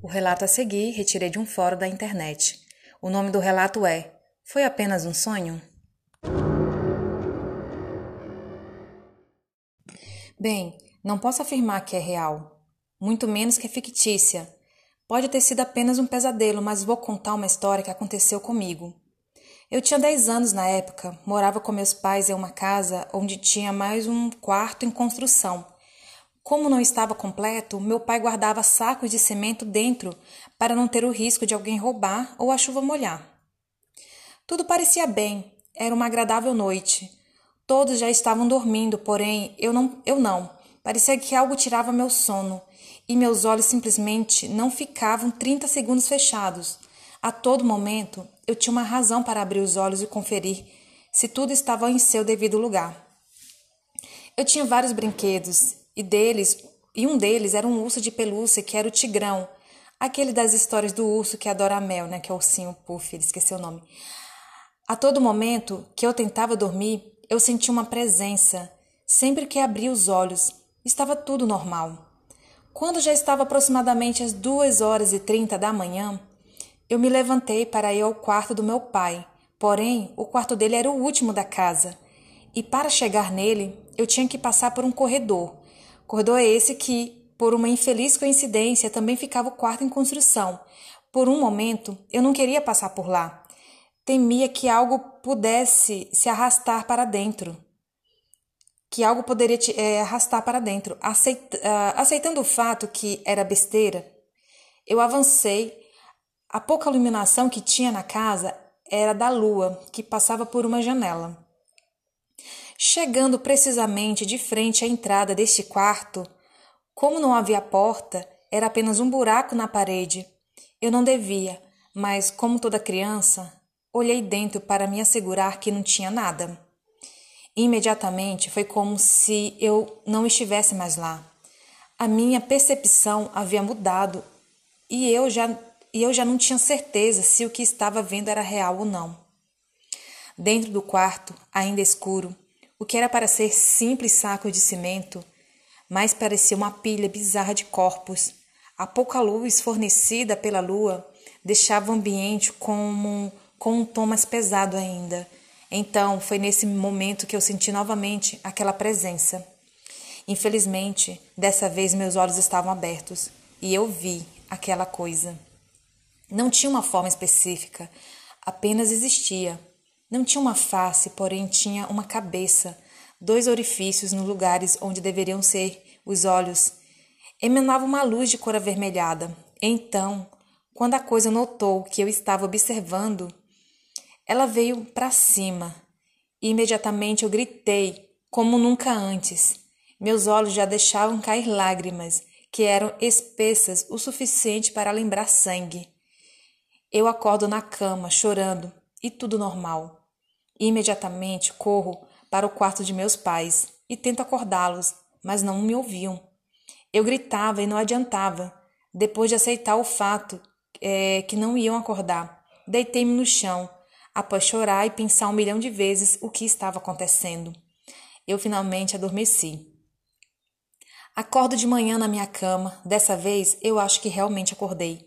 O relato a seguir retirei de um fórum da internet. O nome do relato é Foi apenas um sonho? Bem, não posso afirmar que é real, muito menos que é fictícia. Pode ter sido apenas um pesadelo, mas vou contar uma história que aconteceu comigo. Eu tinha 10 anos na época, morava com meus pais em uma casa onde tinha mais um quarto em construção. Como não estava completo, meu pai guardava sacos de cimento dentro para não ter o risco de alguém roubar ou a chuva molhar. Tudo parecia bem, era uma agradável noite. Todos já estavam dormindo, porém eu não, eu não. Parecia que algo tirava meu sono e meus olhos simplesmente não ficavam 30 segundos fechados. A todo momento eu tinha uma razão para abrir os olhos e conferir se tudo estava em seu devido lugar. Eu tinha vários brinquedos e deles, e um deles era um urso de pelúcia que era o Tigrão, aquele das histórias do urso que adora mel, né, que é o ursinho Puff, esqueci o nome. A todo momento que eu tentava dormir, eu sentia uma presença. Sempre que abria os olhos, estava tudo normal. Quando já estava aproximadamente às duas horas e trinta da manhã, eu me levantei para ir ao quarto do meu pai. Porém, o quarto dele era o último da casa. E para chegar nele, eu tinha que passar por um corredor Corredor é esse que, por uma infeliz coincidência, também ficava o quarto em construção. Por um momento, eu não queria passar por lá. Temia que algo pudesse se arrastar para dentro. Que algo poderia te é, arrastar para dentro. Uh, aceitando o fato que era besteira, eu avancei. A pouca iluminação que tinha na casa era da lua, que passava por uma janela. Chegando precisamente de frente à entrada deste quarto, como não havia porta, era apenas um buraco na parede. Eu não devia, mas, como toda criança, olhei dentro para me assegurar que não tinha nada. Imediatamente foi como se eu não estivesse mais lá. A minha percepção havia mudado e eu já, e eu já não tinha certeza se o que estava vendo era real ou não. Dentro do quarto, ainda escuro, o que era para ser simples saco de cimento, mais parecia uma pilha bizarra de corpos. A pouca luz fornecida pela lua deixava o ambiente como, com um tom mais pesado ainda. Então, foi nesse momento que eu senti novamente aquela presença. Infelizmente, dessa vez meus olhos estavam abertos e eu vi aquela coisa. Não tinha uma forma específica, apenas existia. Não tinha uma face, porém tinha uma cabeça, dois orifícios nos lugares onde deveriam ser os olhos. Emanava uma luz de cor avermelhada. Então, quando a coisa notou que eu estava observando, ela veio para cima e imediatamente eu gritei como nunca antes. Meus olhos já deixavam cair lágrimas, que eram espessas o suficiente para lembrar sangue. Eu acordo na cama, chorando, e tudo normal. Imediatamente corro para o quarto de meus pais e tento acordá-los, mas não me ouviam. Eu gritava e não adiantava. Depois de aceitar o fato é, que não iam acordar, deitei-me no chão, após chorar e pensar um milhão de vezes o que estava acontecendo. Eu finalmente adormeci. Acordo de manhã na minha cama, dessa vez eu acho que realmente acordei.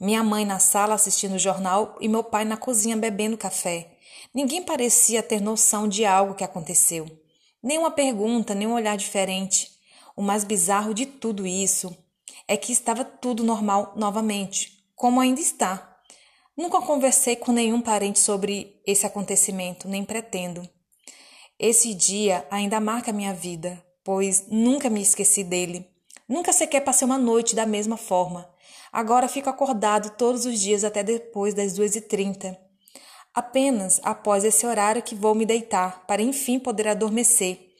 Minha mãe na sala assistindo o jornal e meu pai na cozinha bebendo café. Ninguém parecia ter noção de algo que aconteceu. Nem uma pergunta, nem um olhar diferente. O mais bizarro de tudo isso é que estava tudo normal novamente, como ainda está. Nunca conversei com nenhum parente sobre esse acontecimento, nem pretendo. Esse dia ainda marca minha vida, pois nunca me esqueci dele. Nunca sequer passei uma noite da mesma forma. Agora fico acordado todos os dias até depois das duas e trinta. Apenas após esse horário que vou me deitar, para enfim poder adormecer.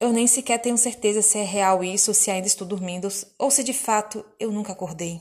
Eu nem sequer tenho certeza se é real isso, se ainda estou dormindo, ou se de fato eu nunca acordei.